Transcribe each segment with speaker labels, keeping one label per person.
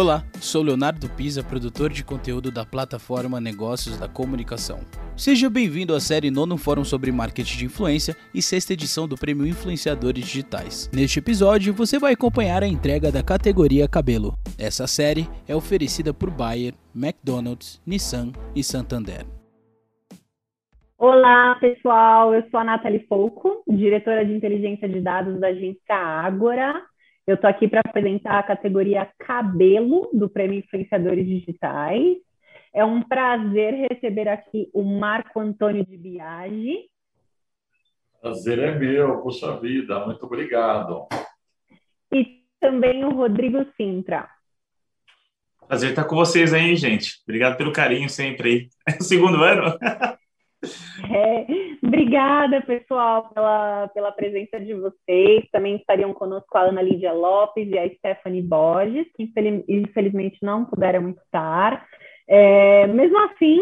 Speaker 1: Olá, sou Leonardo Pisa, produtor de conteúdo da plataforma Negócios da Comunicação. Seja bem-vindo à série Nono Fórum sobre Marketing de Influência e sexta edição do Prêmio Influenciadores Digitais. Neste episódio, você vai acompanhar a entrega da categoria Cabelo. Essa série é oferecida por Bayer, McDonald's, Nissan e Santander.
Speaker 2: Olá, pessoal. Eu sou a Nathalie Pouco, diretora de inteligência de dados da agência Ágora eu estou aqui para apresentar a categoria Cabelo do Prêmio Influenciadores Digitais. É um prazer receber aqui o Marco Antônio de Biagi.
Speaker 3: Prazer é meu, puxa vida, muito obrigado.
Speaker 2: E também o Rodrigo Sintra.
Speaker 4: Prazer estar com vocês aí, gente. Obrigado pelo carinho sempre aí. É o segundo ano?
Speaker 2: É, obrigada, pessoal, pela, pela presença de vocês. Também estariam conosco a Ana Lídia Lopes e a Stephanie Borges, que infelizmente não puderam estar. É, mesmo assim,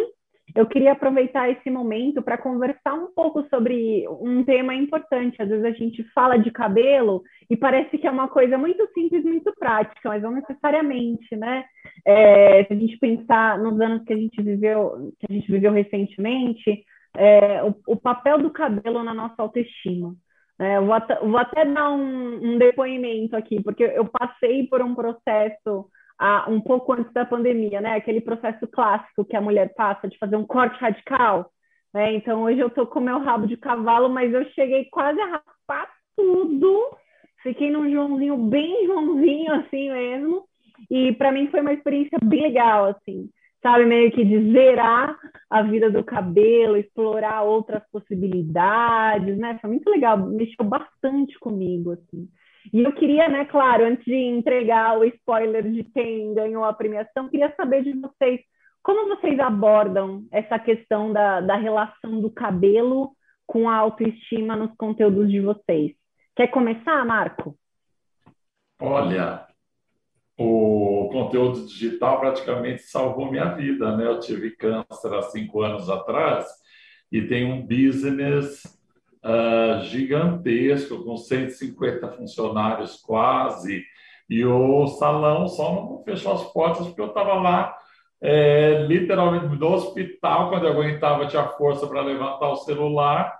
Speaker 2: eu queria aproveitar esse momento para conversar um pouco sobre um tema importante. Às vezes a gente fala de cabelo e parece que é uma coisa muito simples, muito prática, mas não necessariamente, né? É, se a gente pensar nos anos que a gente viveu, que a gente viveu recentemente, é, o, o, papel do cabelo na nossa autoestima. É, vou, até, vou, até, dar um, um, depoimento aqui, porque eu passei por um processo ah, um pouco antes da pandemia, né? Aquele processo clássico que a mulher passa de fazer um corte radical. Né? Então, hoje eu tô com meu rabo de cavalo, mas eu cheguei quase a raspar tudo. Fiquei num Joãozinho bem Joãozinho, assim mesmo. E para mim foi uma experiência bem legal, assim sabe, meio que de zerar a vida do cabelo, explorar outras possibilidades, né? Foi muito legal, mexeu bastante comigo, assim. E eu queria, né, claro, antes de entregar o spoiler de quem ganhou a premiação, queria saber de vocês como vocês abordam essa questão da, da relação do cabelo com a autoestima nos conteúdos de vocês. Quer começar, Marco?
Speaker 3: Olha, o conteúdo digital praticamente salvou minha vida, né? Eu tive câncer há cinco anos atrás e tenho um business uh, gigantesco, com 150 funcionários quase, e o salão só não fechou as portas porque eu estava lá é, literalmente no hospital, quando eu aguentava, tinha força para levantar o celular,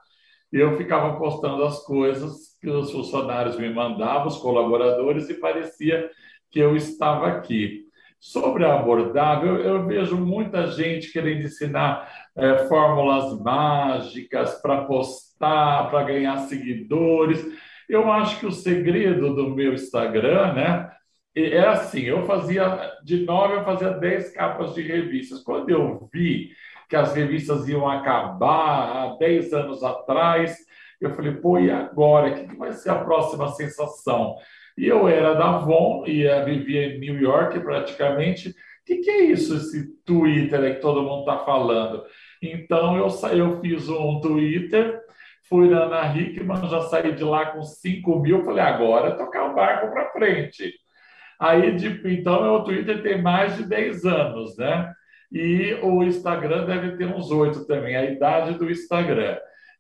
Speaker 3: eu ficava postando as coisas que os funcionários me mandavam, os colaboradores, e parecia que eu estava aqui. Sobre a abordagem, eu, vejo muita gente querendo ensinar é, fórmulas mágicas para postar, para ganhar seguidores. Eu acho que o segredo do meu Instagram, né? É assim, eu fazia, de nove eu fazia dez capas de revistas. Quando eu vi que as revistas iam acabar há dez anos atrás, eu falei, pô, e agora? O que vai ser a próxima sensação? E eu era da Avon e vivia em New York praticamente. O que, que é isso, esse Twitter que todo mundo está falando? Então eu, eu fiz um Twitter, fui na Ana Hickman, já saí de lá com 5 mil, falei, agora tocar o barco para frente. Aí, então, meu Twitter tem mais de 10 anos, né? E o Instagram deve ter uns 8 também, a idade do Instagram.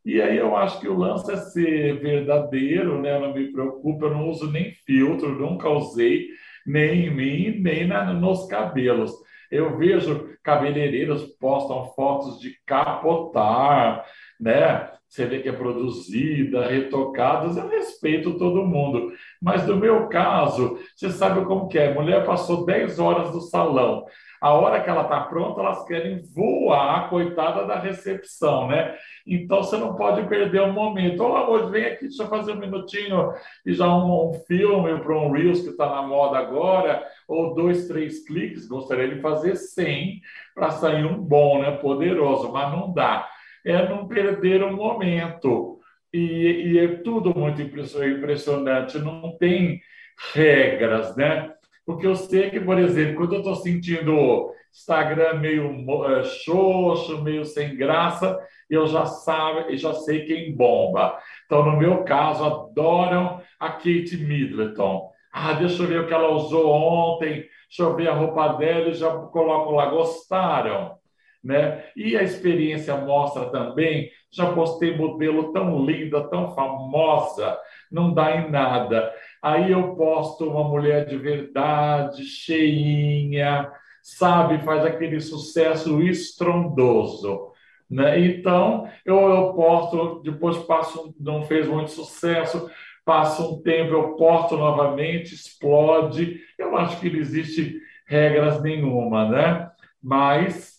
Speaker 3: E aí eu acho que o lance é ser verdadeiro, né? Eu não me preocupo, eu não uso nem filtro, nunca usei, nem em mim, nem na, nos cabelos. Eu vejo cabeleireiros postam fotos de capotar, né? Você vê que é produzida, retocadas, eu respeito todo mundo. Mas no meu caso, você sabe como que é? Mulher passou 10 horas no salão. A hora que ela está pronta, elas querem voar, coitada da recepção, né? Então você não pode perder o um momento. Ô, amor, vem aqui, deixa eu fazer um minutinho e já um, um filme para um Reels que está na moda agora, ou dois, três cliques. Gostaria de fazer 100 para sair um bom, né? Poderoso, mas não dá. É não perder o um momento. E, e é tudo muito impressionante, não tem regras, né? Porque eu sei que, por exemplo, quando eu estou sentindo Instagram meio uh, xoxo, meio sem graça, eu já sabe, já sei quem bomba. Então, no meu caso, adoram a Kate Middleton. Ah, deixa eu ver o que ela usou ontem, deixa eu ver a roupa dela e já coloco lá. Gostaram? Né? E a experiência mostra também, já postei modelo tão linda, tão famosa, não dá em nada. Aí eu posto uma mulher de verdade, cheinha, sabe, faz aquele sucesso estrondoso. Né? Então, eu, eu posto, depois passo, não fez muito sucesso, passa um tempo, eu posto novamente, explode. Eu acho que não existe regras nenhuma, né? Mas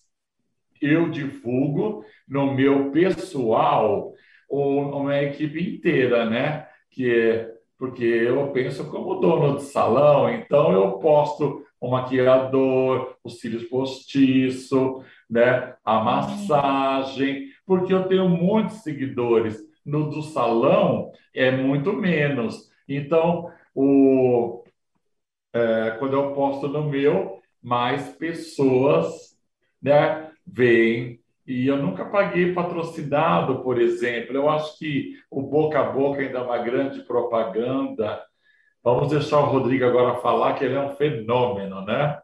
Speaker 3: eu divulgo no meu pessoal uma equipe inteira, né? Que é porque eu penso como dono de salão, então eu posto o maquiador, os cílios postiço, né? A massagem, porque eu tenho muitos seguidores. No do salão é muito menos. Então, o, é, quando eu posto no meu, mais pessoas né, veem. E eu nunca paguei patrocinado, por exemplo. Eu acho que o boca a boca ainda é uma grande propaganda. Vamos deixar o Rodrigo agora falar que ele é um fenômeno, né?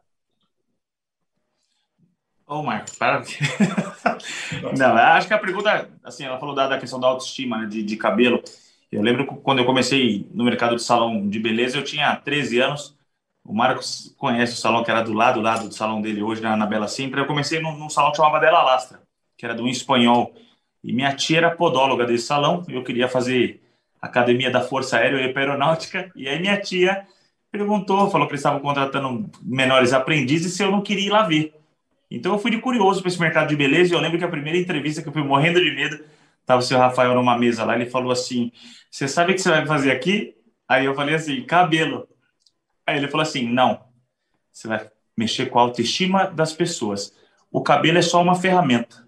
Speaker 4: Ô, Marcos, para. Não, acho que a pergunta, assim, ela falou da, da questão da autoestima, né, de, de cabelo. Eu lembro quando eu comecei no mercado de salão de beleza, eu tinha 13 anos. O Marcos conhece o salão que era do lado, lado do salão dele hoje, na, na Bela Sintra. Eu comecei num, num salão que chamava Della Lastra, que era um espanhol. E minha tia era podóloga desse salão. Eu queria fazer academia da Força Aérea e Aeronáutica. E aí minha tia perguntou, falou que eles estavam contratando menores aprendizes se eu não queria ir lá ver. Então eu fui de curioso para esse mercado de beleza e eu lembro que a primeira entrevista que eu fui morrendo de medo, estava o seu Rafael numa mesa lá, ele falou assim: Você sabe o que você vai fazer aqui? Aí eu falei assim: cabelo. Aí ele falou assim: Não, você vai mexer com a autoestima das pessoas. O cabelo é só uma ferramenta.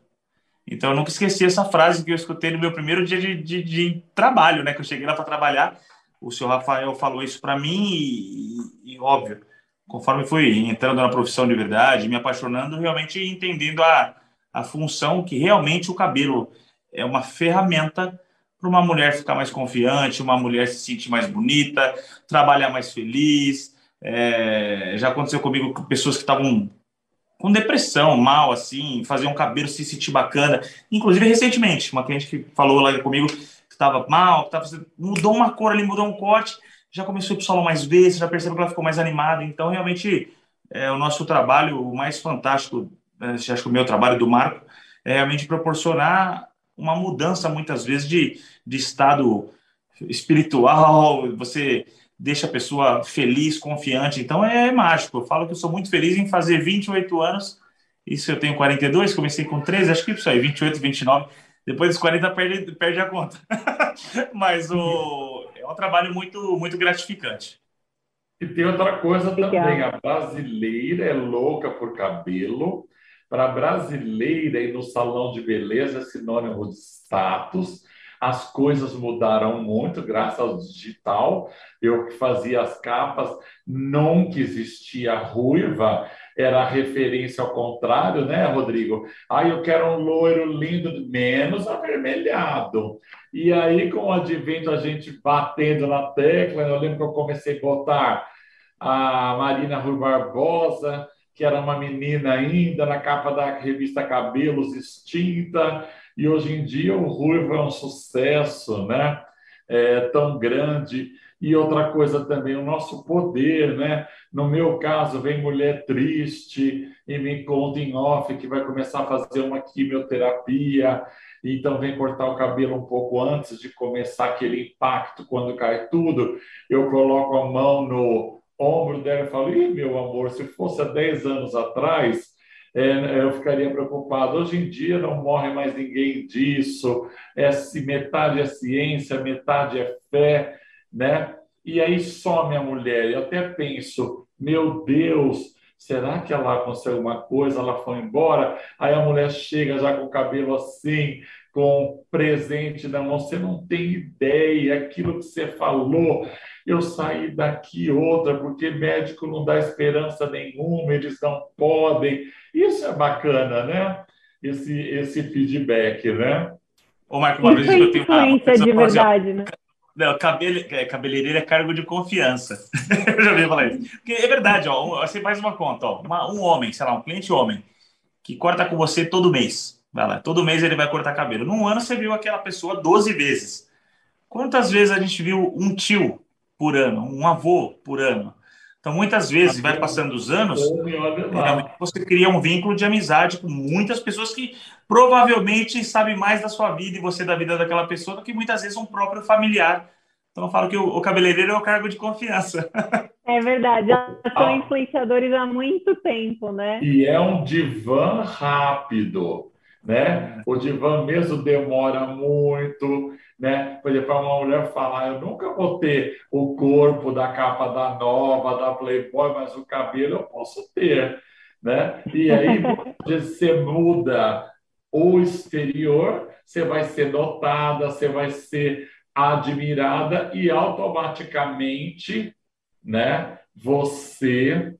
Speaker 4: Então eu nunca esqueci essa frase que eu escutei no meu primeiro dia de, de, de trabalho, né? Que eu cheguei lá para trabalhar. O senhor Rafael falou isso para mim e, e, óbvio, conforme fui entrando na profissão de verdade, me apaixonando, realmente entendendo a, a função que realmente o cabelo é uma ferramenta para uma mulher ficar mais confiante, uma mulher se sentir mais bonita, trabalhar mais feliz. É, já aconteceu comigo com pessoas que estavam com depressão, mal, assim, fazer um cabelo se sentir bacana. Inclusive, recentemente, uma cliente que falou lá comigo que estava mal, que tava, mudou uma cor ali, mudou um corte, já começou a ir mais vezes, já percebeu que ela ficou mais animada. Então, realmente, é, o nosso trabalho, o mais fantástico, é, acho que o meu trabalho do Marco, é realmente proporcionar uma mudança, muitas vezes, de, de estado espiritual, você deixa a pessoa feliz, confiante. Então, é, é mágico. Eu falo que eu sou muito feliz em fazer 28 anos. Isso eu tenho 42, comecei com 13, acho que isso aí, 28, 29. Depois dos 40 perde, perde a conta. Mas o, é um trabalho muito, muito gratificante.
Speaker 3: E tem outra coisa também, a brasileira é louca por cabelo. Para a brasileira ir no salão de beleza é sinônimo de status. As coisas mudaram muito graças ao digital. Eu que fazia as capas, nunca existia ruiva, era referência ao contrário, né, Rodrigo? Aí eu quero um loiro lindo, menos avermelhado. E aí, com o advento, a gente batendo na tecla, eu lembro que eu comecei a botar a Marina Rui Barbosa, que era uma menina ainda, na capa da revista Cabelos Extinta, e hoje em dia o Ruivo é um sucesso, né? É, tão grande. E outra coisa também, o nosso poder, né? No meu caso, vem mulher triste e me conta em off que vai começar a fazer uma quimioterapia, então vem cortar o cabelo um pouco antes de começar aquele impacto quando cai tudo. Eu coloco a mão no ombro dela e falo: Ih, meu amor, se fosse há 10 anos atrás, é, eu ficaria preocupado. Hoje em dia não morre mais ninguém disso. É, metade é ciência, metade é fé né? E aí some a mulher. Eu até penso, meu Deus, será que ela aconteceu alguma coisa? Ela foi embora? Aí a mulher chega já com o cabelo assim, com presente na mão. Você não tem ideia, aquilo que você falou. Eu saí daqui outra, porque médico não dá esperança nenhuma, eles não podem. Isso é bacana, né? Esse, esse feedback, né?
Speaker 4: Ô, Marco, uma vez
Speaker 2: eu tenho uma. Influência de verdade, né?
Speaker 4: Não, cabele, é, cabeleireiro é cargo de confiança. eu já ouvi falar isso. Porque é verdade, ó. Você faz uma conta, ó. Uma, um homem, sei lá, um cliente homem, que corta com você todo mês. Vai lá, todo mês ele vai cortar cabelo. Num ano você viu aquela pessoa 12 vezes. Quantas vezes a gente viu um tio por ano, um avô por ano? Então, muitas vezes, vai passando os anos, você cria um vínculo de amizade com muitas pessoas que provavelmente sabem mais da sua vida e você da vida daquela pessoa do que muitas vezes um próprio familiar. Então, eu falo que o, cabeleireiro é o cargo de confiança.
Speaker 2: É verdade, já são ah. influenciadores há muito tempo, né?
Speaker 3: E é um divã rápido, né? O divã mesmo demora muito, né? Por exemplo, uma mulher falar, eu nunca vou ter o corpo da capa da Nova, da Playboy, mas o cabelo eu posso ter, né? E aí você muda o exterior, você vai ser notada, você vai ser admirada e automaticamente, né? Você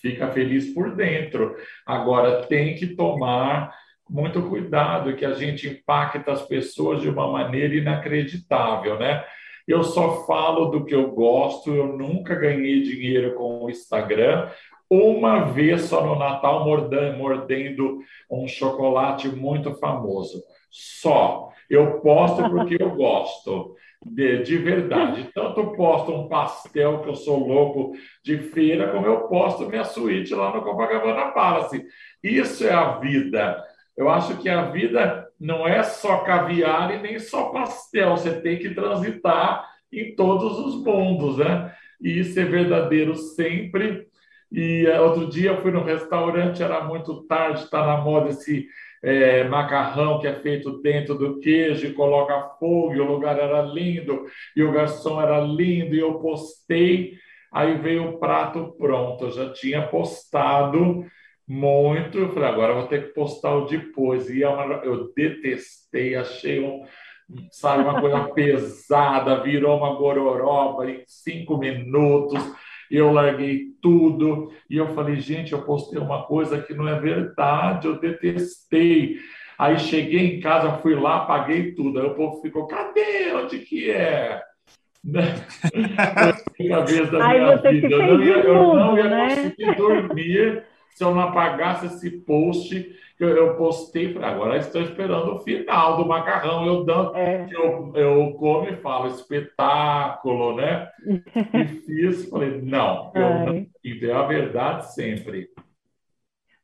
Speaker 3: fica feliz por dentro. Agora tem que tomar muito cuidado que a gente impacta as pessoas de uma maneira inacreditável, né? Eu só falo do que eu gosto, eu nunca ganhei dinheiro com o Instagram. Uma vez só no Natal mordendo, um chocolate muito famoso. Só. Eu posto porque eu gosto. De, de, verdade. Tanto posto um pastel, que eu sou louco de feira, como eu posto minha suíte lá no Copacabana Palace. Isso é a vida. Eu acho que a vida não é só caviar e nem só pastel, você tem que transitar em todos os mundos, né? E isso é verdadeiro sempre. E eh, outro dia eu fui no restaurante, era muito tarde, está na moda esse é, macarrão que é feito dentro do queijo e coloca fogo, e o lugar era lindo, e o garçom era lindo, e eu postei, aí veio o prato pronto, eu já tinha postado muito. Eu falei, agora eu vou ter que postar o depois. E é eu detestei, achei um, sabe, uma coisa pesada, virou uma gororoba em cinco minutos. Eu larguei tudo e eu falei, gente, eu postei uma coisa que não é verdade, eu detestei. Aí cheguei em casa, fui lá, apaguei tudo. Aí o povo ficou, cadê? Onde que é? Né? vez da minha vida. Eu não ia, eu não ia né? conseguir dormir se eu não apagasse esse post que eu, postei, falei, agora estou esperando o final do macarrão, eu dando, é. eu, eu como e falo espetáculo, né? e fiz, falei, não, eu Ai. não, é a verdade sempre.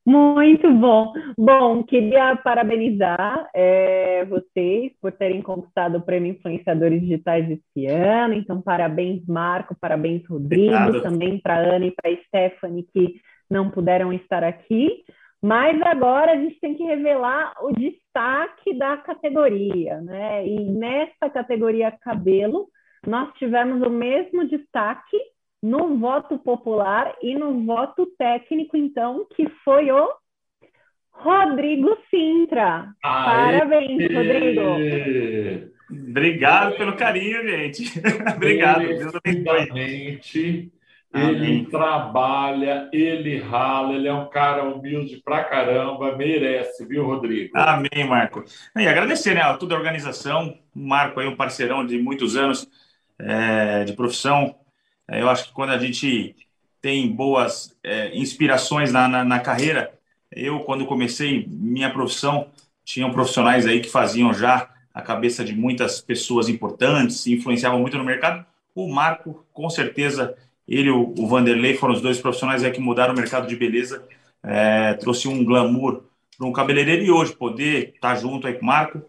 Speaker 2: Muito bom. Bom, queria parabenizar é, vocês por terem conquistado o Prêmio Influenciadores Digitais esse ano. Então, parabéns, Marco, parabéns, Rodrigo, Obrigado. também para a Ana e para a Stephanie, que não puderam estar aqui, mas agora a gente tem que revelar o destaque da categoria, né? E nessa categoria cabelo, nós tivemos o mesmo destaque no voto popular e no voto técnico, então, que foi o Rodrigo Sintra. Aê! Parabéns, Rodrigo.
Speaker 4: Obrigado pelo carinho, gente. Obrigado. Deus
Speaker 3: abençoe. Ele trabalha, ele rala, ele é um cara humilde pra caramba, merece, viu, Rodrigo?
Speaker 4: Amém, Marco. E agradecer né, a toda a organização, o Marco aí, um parceirão de muitos anos é, de profissão. É, eu acho que quando a gente tem boas é, inspirações na, na, na, carreira, eu, quando comecei minha profissão, tinham profissionais aí que faziam já a cabeça de muitas pessoas importantes, influenciavam muito no mercado. O Marco, com certeza, ele e o Vanderlei foram os dois profissionais que mudaram o mercado de beleza, é, trouxe um glamour para um cabeleireiro e hoje poder estar tá junto aí com o Marco,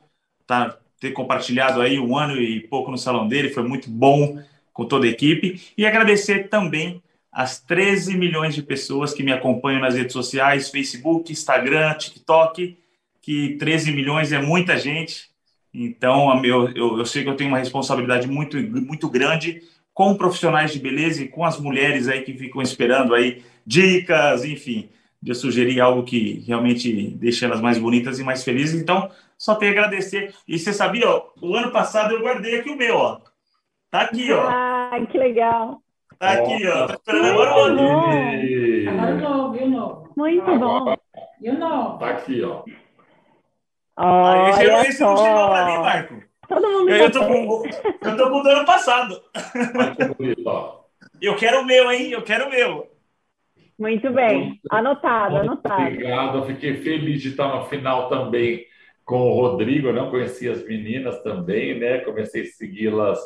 Speaker 4: tá, ter compartilhado aí um ano e pouco no salão dele, foi muito bom com toda a equipe. E agradecer também as 13 milhões de pessoas que me acompanham nas redes sociais, Facebook, Instagram, TikTok, que 13 milhões é muita gente. Então, eu, eu, eu sei que eu tenho uma responsabilidade muito, muito grande com profissionais de beleza e com as mulheres aí que ficam esperando aí dicas, enfim, de eu sugerir algo que realmente deixe elas mais bonitas e mais felizes. Então, só tenho a agradecer. E você sabia, ó, o ano passado eu guardei aqui o meu, ó. Tá aqui, ó.
Speaker 2: Ah, que legal.
Speaker 4: Tá aqui, ó. Tá esperando agora o
Speaker 2: ano. Agora o novo, e o novo. Muito bom.
Speaker 3: E o novo. Tá aqui, ó.
Speaker 2: Olha
Speaker 4: ah, esse, esse não chegou pra mim, Marco.
Speaker 2: Todo mundo
Speaker 4: eu, tô com, eu tô com o do ano passado. Eu quero o meu, hein? Eu quero o meu.
Speaker 2: Muito bem, anotado, muito anotado.
Speaker 3: Obrigado, eu fiquei feliz de estar no final também com o Rodrigo, eu não conhecia as meninas também, né? Comecei a segui-las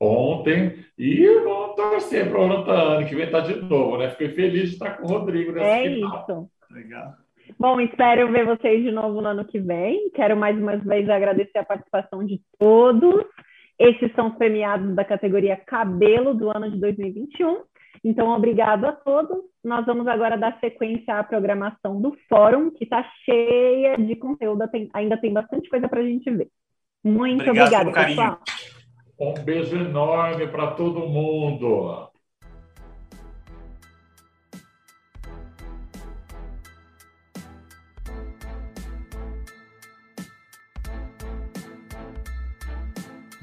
Speaker 3: ontem e vou torcer para o ano que vem estar tá de novo, né? Fiquei feliz de estar com o Rodrigo nesse
Speaker 2: É
Speaker 3: final.
Speaker 2: isso.
Speaker 4: Legal.
Speaker 2: Bom, espero ver vocês de novo no ano que vem. Quero mais uma vez agradecer a participação de todos. Esses são os premiados da categoria Cabelo do ano de 2021. Então, obrigado a todos. Nós vamos agora dar sequência à programação do fórum, que está cheia de conteúdo, ainda tem bastante coisa para a gente ver. Muito obrigado obrigada, pessoal.
Speaker 3: Um beijo enorme para todo mundo.